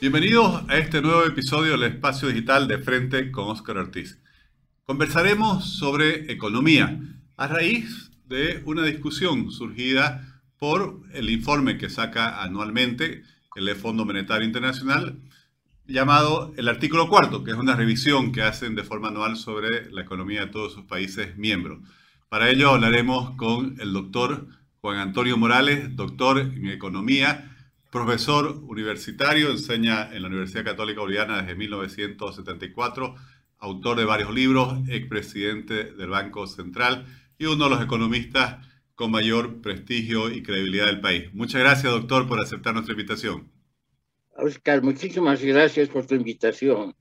Bienvenidos a este nuevo episodio del Espacio Digital de Frente con Óscar Ortiz. Conversaremos sobre economía a raíz de una discusión surgida por el informe que saca anualmente el Fondo Monetario Internacional llamado el artículo cuarto, que es una revisión que hacen de forma anual sobre la economía de todos sus países miembros. Para ello hablaremos con el doctor Juan Antonio Morales, doctor en economía, profesor universitario, enseña en la Universidad Católica Boliviana desde 1974, autor de varios libros, expresidente del Banco Central y uno de los economistas con mayor prestigio y credibilidad del país. Muchas gracias, doctor, por aceptar nuestra invitación. Oscar, muchísimas gracias por tu invitación.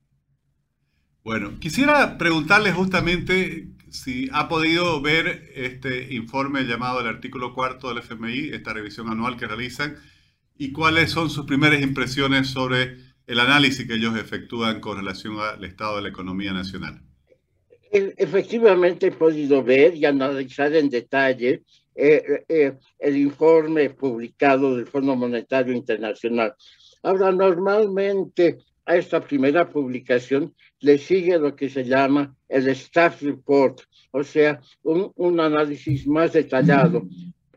Bueno, quisiera preguntarle justamente si ha podido ver este informe llamado el artículo cuarto del FMI, esta revisión anual que realizan, y cuáles son sus primeras impresiones sobre el análisis que ellos efectúan con relación al estado de la economía nacional. E, efectivamente he podido ver y analizar en detalle eh, eh, el informe publicado del Fondo Monetario Internacional. Ahora, normalmente a esta primera publicación le sigue lo que se llama el Staff Report, o sea, un, un análisis más detallado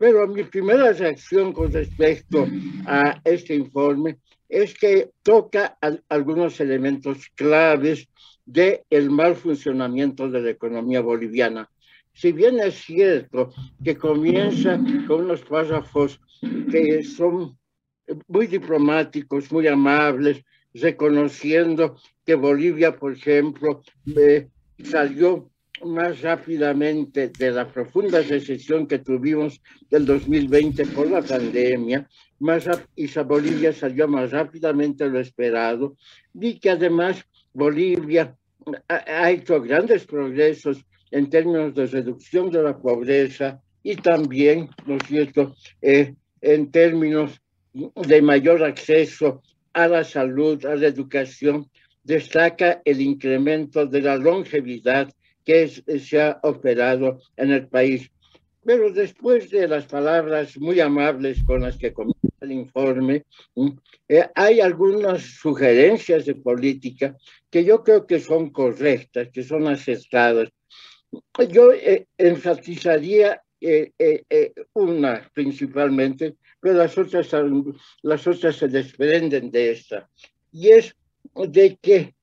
pero mi primera reacción con respecto a este informe es que toca algunos elementos claves del el mal funcionamiento de la economía boliviana. Si bien es cierto que comienza con unos párrafos que son muy diplomáticos, muy amables, reconociendo que Bolivia, por ejemplo, eh, salió más rápidamente de la profunda recesión que tuvimos del 2020 por la pandemia, más y Bolivia salió más rápidamente de lo esperado, y que además Bolivia ha, hecho grandes progresos en términos de reducción de la pobreza y también, ¿no es cierto?, eh, en términos de mayor acceso a la salud, a la educación, destaca el incremento de la longevidad que se ha operado en el país. Pero después de las palabras muy amables con las que comienza el informe, eh, hay algunas sugerencias de política que yo creo que son correctas, que son acertadas. Yo eh, enfatizaría eh, una principalmente, pero las otras, las otras se desprenden de esta, y es de que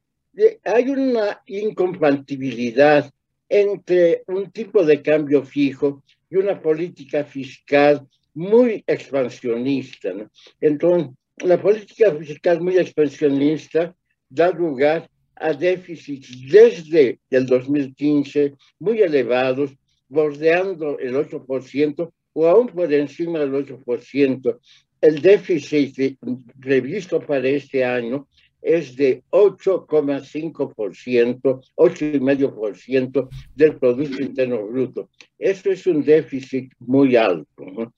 hay una incompatibilidad entre un tipo de cambio fijo y una política fiscal muy expansionista. Entonces, la política fiscal muy expansionista da lugar a déficits desde el 2015 muy elevados, bordeando el 8% o aún por encima del 8%. El déficit previsto para este año es de 8,5%, 8,5% del Producto Interno Bruto. Eso es un déficit muy alto.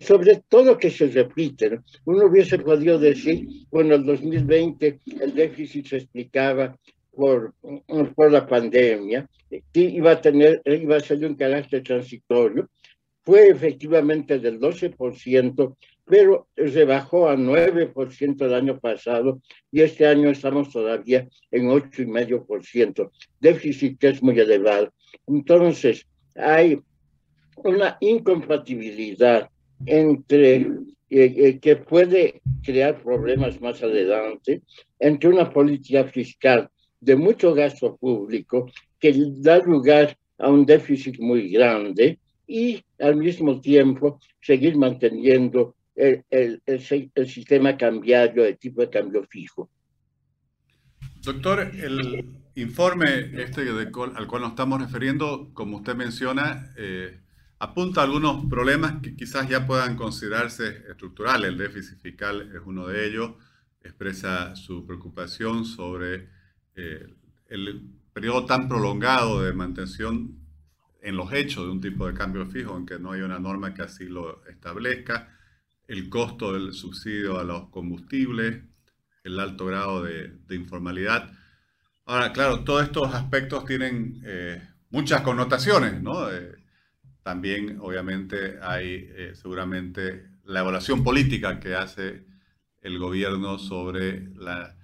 Sobre todo que se repite. Uno hubiese podido decir, bueno, el 2020 el déficit se explicaba por, por la pandemia, que iba a, tener, iba a ser un carácter transitorio. Fue efectivamente del 12%, pero se bajó a 9% el año pasado y este año estamos todavía en 8,5%. Déficit es muy elevado. Entonces, hay una incompatibilidad entre eh, eh, que puede crear problemas más adelante entre una política fiscal de mucho gasto público que da lugar a un déficit muy grande y al mismo tiempo seguir manteniendo el, el, el, sistema cambiario de tipo de cambio fijo. Doctor, el informe este al cual nos estamos refiriendo, como usted menciona, eh, apunta a algunos problemas que quizás ya puedan considerarse estructurales. El déficit fiscal es uno de ellos. Expresa su preocupación sobre eh, el periodo tan prolongado de mantención en los hechos de un tipo de cambio fijo, aunque no hay una norma que así lo establezca el costo del subsidio a los combustibles, el alto grado de, informalidad. Ahora, claro, todos estos aspectos tienen eh, muchas connotaciones, ¿no? Eh, también, obviamente, hay eh, seguramente la evaluación política que hace el gobierno sobre la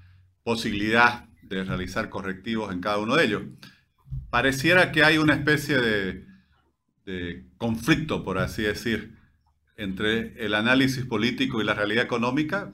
posibilidad de realizar correctivos en cada uno de ellos. Pareciera que hay una especie de, de conflicto, por así decir, entre el análisis político y la realidad económica.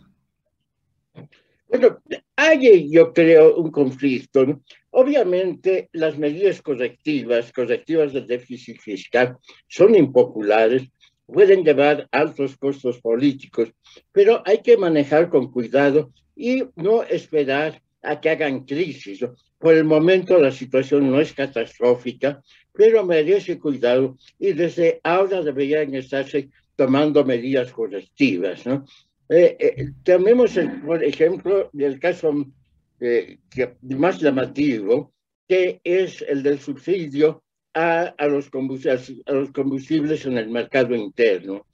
Bueno, hay, yo creo, un conflicto. Obviamente, las medidas correctivas, correctivas del déficit fiscal, son impopulares, pueden llevar altos costos políticos, pero hay que manejar con cuidado y no esperar a que hagan crisis. Por el momento la situación no es catastrófica, pero merece cuidado y desde ahora deberían estarse tomando medidas correctivas. ¿no? Eh, eh, tenemos, el, por ejemplo, el caso eh, que, más llamativo, que es el del subsidio a, a, los a los combustibles en el mercado interno.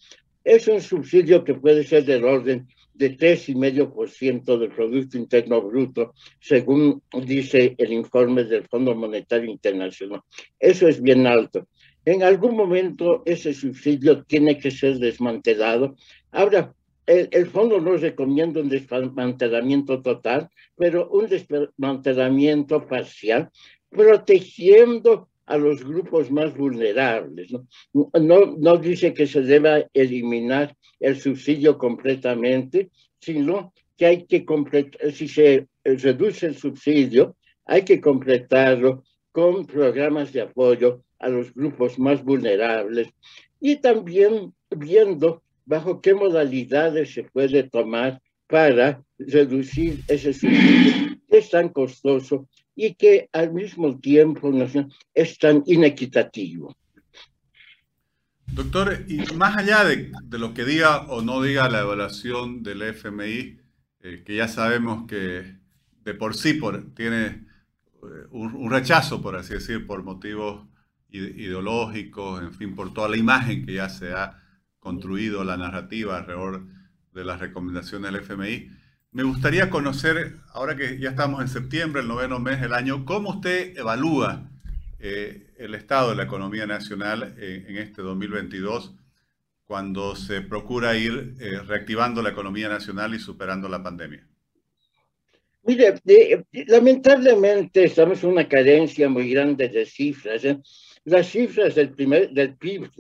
Es un subsidio que puede ser del orden de 3,5% del Producto Interno Bruto, según dice el informe del Fondo Monetario Internacional. Eso es bien alto. En algún momento ese subsidio tiene que ser desmantelado. Ahora, el, el, fondo no recomienda un desmantelamiento total, pero un desmantelamiento parcial, protegiendo a los grupos más vulnerables. ¿no? No, no dice que se deba eliminar el subsidio completamente, sino que hay que completar, si se reduce el subsidio, hay que completarlo con programas de apoyo a los grupos más vulnerables y también viendo bajo qué modalidades se puede tomar para reducir ese subsidio que es tan costoso y que al mismo tiempo es tan inequitativo. Doctor, y más allá de, de, lo que diga o no diga la evaluación del FMI, eh, que ya sabemos que de por sí por, tiene eh, un, un, rechazo, por así decir, por motivos ideológicos, en fin, por toda la imagen que ya se ha construido, la narrativa alrededor de las recomendaciones del FMI. Me gustaría conocer, ahora que ya estamos en septiembre, el noveno mes del año, cómo usted evalúa eh, el estado de la economía nacional en este 2022 cuando se procura ir eh, reactivando la economía nacional y superando la pandemia. Mire, de, lamentablemente estamos en una carencia muy grande de cifras. ¿eh? Las cifras del primer, del PIB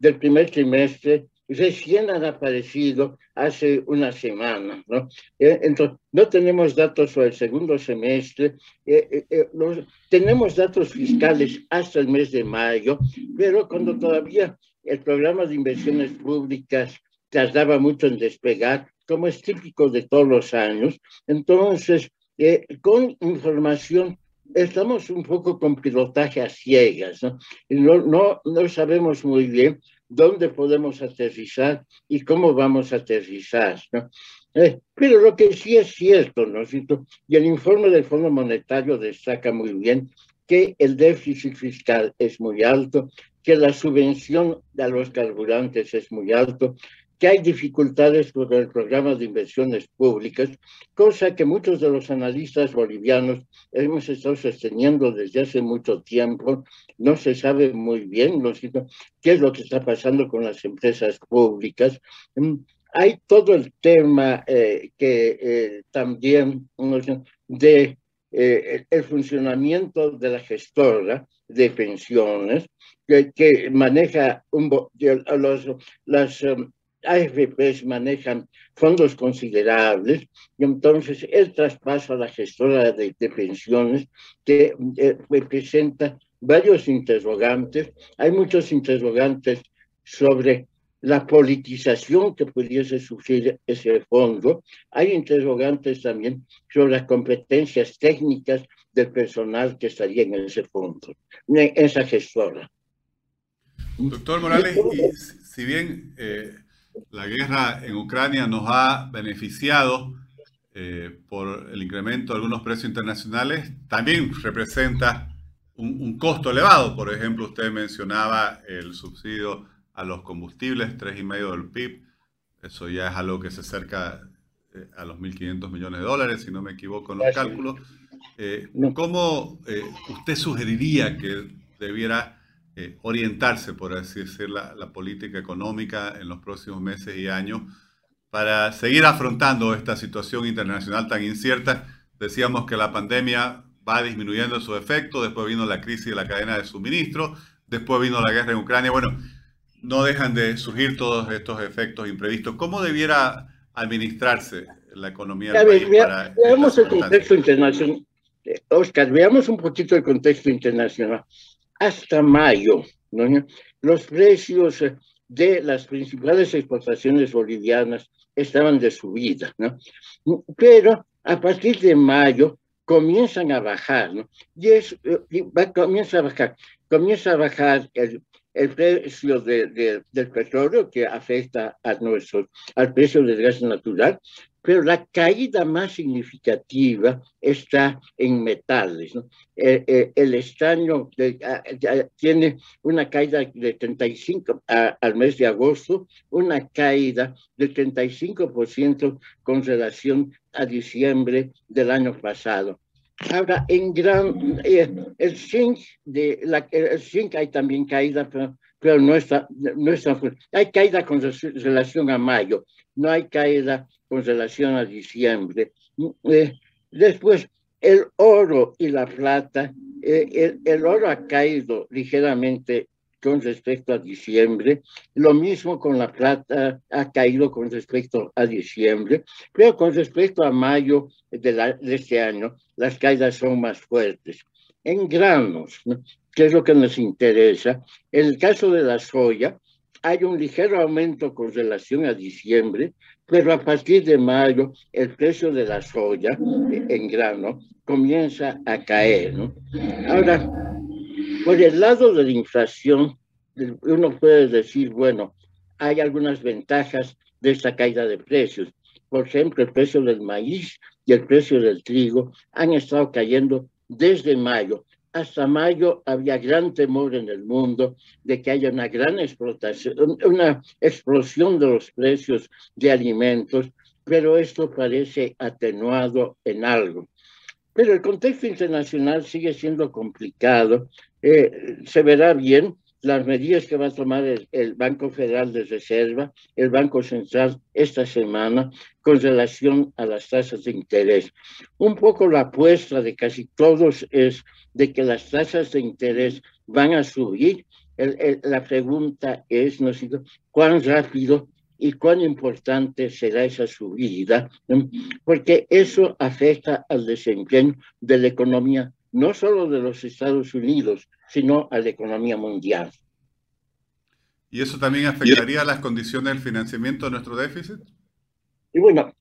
del primer trimestre recién han aparecido hace una semana, ¿no? Eh, entonces, no tenemos datos sobre el segundo semestre, eh, eh, los, tenemos datos fiscales hasta el mes de mayo, pero cuando todavía el programa de inversiones públicas tardaba mucho en despegar, como es típico de todos los años, entonces, con información estamos un poco con pilotaje a ciegas, ¿no? No, no, no sabemos muy bien dónde podemos aterrizar y cómo vamos a aterrizar. ¿no? Eh, pero lo que sí es cierto, ¿no cierto? Y el informe del Fondo Monetario destaca muy bien que el déficit fiscal es muy alto, que la subvención a los carburantes es muy alto, que hay dificultades con el programa de inversiones públicas, cosa que muchos de los analistas bolivianos hemos estado sosteniendo desde hace mucho tiempo. No se sabe muy bien ¿no? qué es lo que está pasando con las empresas públicas. Mm, hay todo el tema eh, que eh, también de eh, el funcionamiento de la gestora de pensiones, que, que maneja un, los, las um, AFPs manejan fondos considerables y entonces el traspaso a la gestora de, de pensiones que eh, representa varios interrogantes. Hay muchos interrogantes sobre la politización que pudiese sufrir ese fondo. Hay interrogantes también sobre las competencias técnicas del personal que estaría en ese fondo, en esa gestora. Doctor Morales, y si bien eh, la guerra en Ucrania nos ha beneficiado eh, por el incremento de algunos precios internacionales, también representa un, un, costo elevado. Por ejemplo, usted mencionaba el subsidio a los combustibles, 3,5 del PIB. Eso ya es algo que se acerca eh, a los 1.500 millones de dólares, si no me equivoco en los cálculos. Eh, ¿Cómo eh, usted sugeriría que debiera eh, orientarse, por así decir, la, la, política económica en los próximos meses y años para seguir afrontando esta situación internacional tan incierta. Decíamos que la pandemia va disminuyendo su efecto, después vino la crisis de la cadena de suministro, después vino la guerra en Ucrania. Bueno, no dejan de surgir todos estos efectos imprevistos. ¿Cómo debiera administrarse la economía del país veamos el contexto internacional. Oscar, veamos un poquito el contexto internacional. Hasta mayo, los precios de las principales exportaciones bolivianas estaban de subida, ¿no? Pero a partir de mayo comienzan a bajar, ¿no? Y, es, comienza a bajar, comienza a bajar el, el precio de, del petróleo que afecta a nuestro, al precio del gas natural, pero la caída más significativa está en metales. El, el, estaño tiene una caída de 35 al mes de agosto, una caída de 35% con relación a diciembre del año pasado. Ahora, en gran, eh, el zinc, de la, el zinc hay también caída, pero, pero no, está, no está Hay caída con relación a mayo, no hay caída con relación a diciembre. Eh, después, el oro y la plata, eh, el, el, oro ha caído ligeramente con respecto a diciembre, lo mismo con la plata ha caído con respecto a diciembre, pero con respecto a mayo de, este año, las caídas son más fuertes. En granos, que es lo que nos interesa, en el caso de la soya, hay un ligero aumento con relación a diciembre, pero a partir de mayo el precio de la soya en grano comienza a caer. Ahora, por el lado de la inflación, uno puede decir, bueno, hay algunas ventajas de esta caída de precios. Por ejemplo, el precio del maíz y el precio del trigo han estado cayendo desde mayo. Hasta mayo había gran temor en el mundo de que haya una gran explotación, una explosión de los precios de alimentos, pero esto parece atenuado en algo. Pero el contexto internacional sigue siendo complicado. Eh, se verá bien las medidas que va a tomar el, Banco Federal de Reserva, el Banco Central esta semana con relación a las tasas de interés. Un poco la apuesta de casi todos es de que las tasas de interés van a subir. la pregunta es, ¿no cuán rápido y cuán importante será esa subida, porque eso afecta al desempeño de la economía, no solo de los Estados Unidos, sino a la economía mundial. ¿Y eso también afectaría las condiciones del financiamiento de nuestro déficit? Y bueno,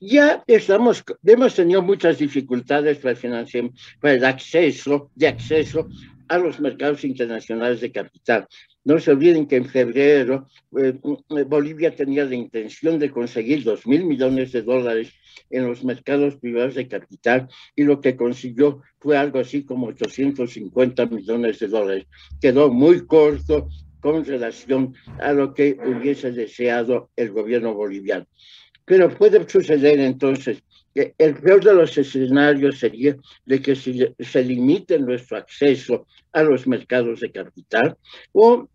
ya estamos, hemos tenido muchas dificultades para el para el acceso, de acceso a los mercados internacionales de capital. No se olviden que en febrero eh, Bolivia tenía la intención de conseguir dos mil millones de dólares en los mercados privados de capital y lo que consiguió fue algo así como 850 millones de dólares. Quedó muy corto con relación a lo que hubiese deseado el gobierno boliviano. Pero puede suceder entonces que el peor de los escenarios sería de que se, se limite nuestro acceso a los mercados de capital o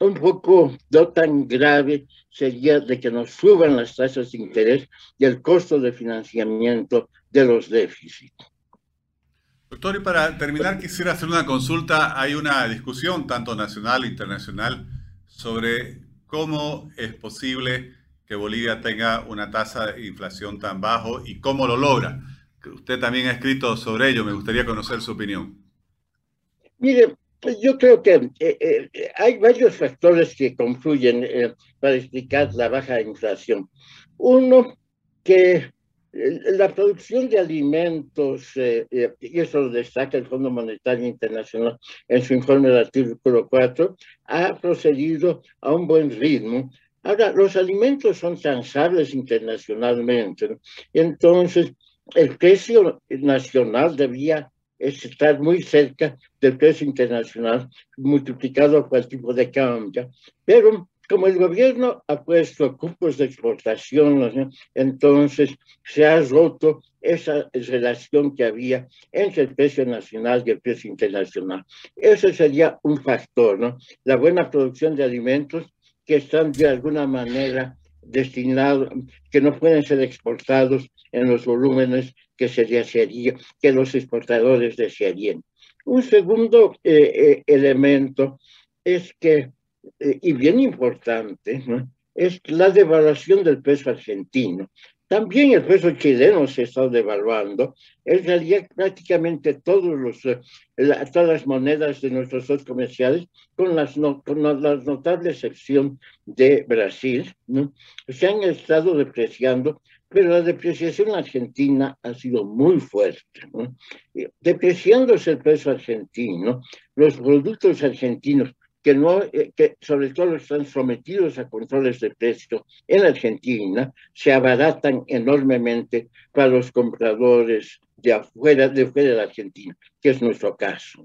un poco no tan grave sería de que nos suban las tasas de interés y el costo de financiamiento de los déficits. Doctor, y para terminar quisiera hacer una consulta. Hay una discusión, tanto nacional e internacional, sobre cómo es posible que Bolivia tenga una tasa de inflación tan bajo y cómo lo logra. Usted también ha escrito sobre ello, me gustaría conocer su opinión. Mire, yo creo que eh, eh, hay varios factores que confluyen eh, para explicar la baja inflación. Uno, que la producción de alimentos, eh, eh, y eso lo destaca el Fondo Monetario Internacional en su informe del artículo 4, ha procedido a un buen ritmo. Ahora, los alimentos son transables internacionalmente, entonces el precio nacional debía estar muy cerca del precio internacional multiplicado por el tipo de cambio, pero como el gobierno ha puesto cupos de exportación, entonces se ha roto esa relación que había entre el precio nacional y el precio internacional. Ese sería un factor, ¿no? La buena producción de alimentos que están de alguna manera destinados, que no pueden ser exportados en los volúmenes que se desearía, que los exportadores desearían. Un segundo eh, eh, elemento es que, eh, y bien importante, es la devaluación del peso argentino. También el peso chileno se está devaluando. En realidad, prácticamente todos los, todas las monedas de nuestros dos comerciales, con, las con la notable excepción de Brasil, se han estado depreciando pero la depreciación argentina ha sido muy fuerte. Depreciándose el peso argentino, los productos argentinos que, no, eh, que sobre todo están sometidos a controles de precio en Argentina, se abaratan enormemente para los compradores de afuera de, fuera de la Argentina, que es nuestro caso.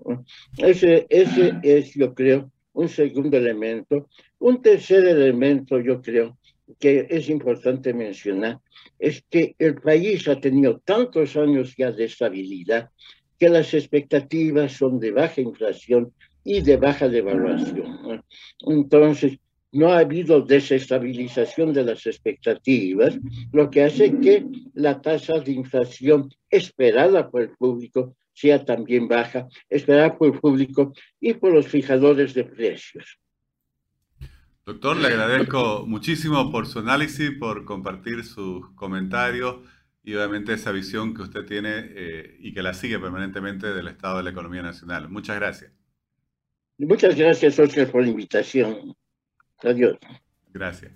Ese, ese es, yo creo, un segundo elemento. Un tercer elemento, yo creo, que es importante mencionar es que el país ha tenido tantos años ya de estabilidad que las expectativas son de baja inflación y de baja devaluación. Entonces, no ha habido desestabilización de las expectativas, lo que hace que la tasa de inflación esperada por el público sea también baja, esperada por el público y por los fijadores de precios. Doctor, le agradezco muchísimo por su análisis, por compartir sus comentarios y obviamente esa visión que usted tiene eh, y que la sigue permanentemente del estado de la economía nacional. Muchas gracias. Muchas gracias, Oscar, por la invitación. Adiós. Gracias.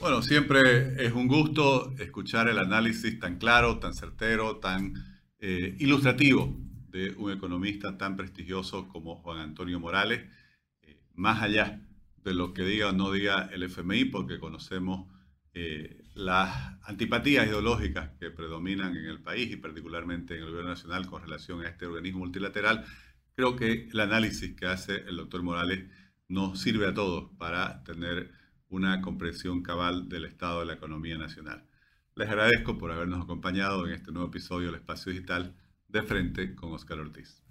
Bueno, siempre es un gusto escuchar el análisis tan claro, tan certero, tan eh, ilustrativo de un economista tan prestigioso como Juan Antonio Morales, eh, más allá de lo que diga o no diga el FMI, porque conocemos eh, las antipatías ideológicas que predominan en el país y particularmente en el gobierno nacional con relación a este organismo multilateral, creo que el análisis que hace el doctor Morales nos sirve a todos para tener una comprensión cabal del estado de la economía nacional. Les agradezco por habernos acompañado en este nuevo episodio del Espacio Digital de frente con Oscar Ortiz.